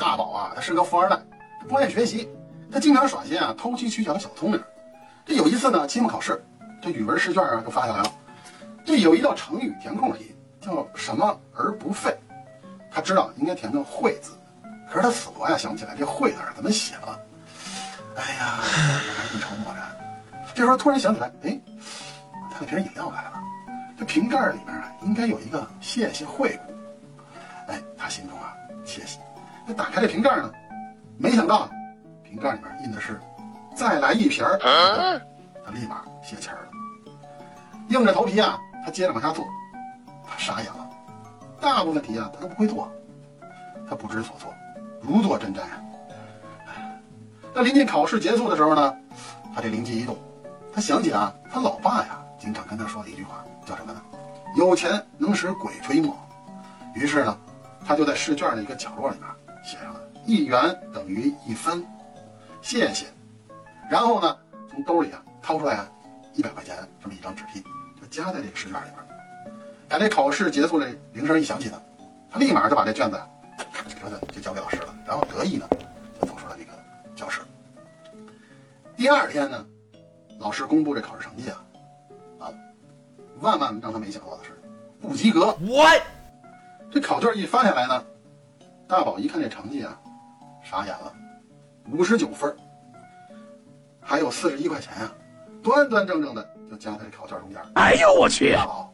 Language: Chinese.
大宝啊，他是个富二代，不爱学习，他经常耍些啊偷机取巧的小聪明。这有一次呢，期末考试，这语文试卷啊就发下来了，这有一道成语填空题，叫什么而不废。他知道应该填个会字，可是他死活呀想不起来这会字怎么写了。哎呀，一筹莫展。这时候突然想起来，哎，他那瓶饮料来了，这瓶盖里面啊应该有一个“谢谢惠顾”。哎，他心中啊窃喜。那打开这瓶盖呢，没想到瓶盖里面印的是“再来一瓶儿”，他立马泄气儿了。硬着头皮啊，他接着往下做，他傻眼了。大部分题啊他都不会做，他不知所措，如坐针毡啊。那临近考试结束的时候呢，他这灵机一动，他想起啊，他老爸呀经常跟他说的一句话，叫什么呢？有钱能使鬼推磨。于是呢，他就在试卷的一个角落里面写上了“一元等于一分”，谢谢。然后呢，从兜里啊掏出来啊一百块钱这么一张纸币，就夹在这个试卷里边。等这考试结束的铃声一响起呢，他立马就把这卷子咔哧咔的就交给老师了，然后得意呢就走出了这个教室。第二天呢，老师公布这考试成绩啊，啊，万万让他没想到的是，不及格。What？这考卷一发下来呢，大宝一看这成绩啊，傻眼了，五十九分，还有四十一块钱啊，端端正正的就夹在这考卷中间。哎呦我去！大宝，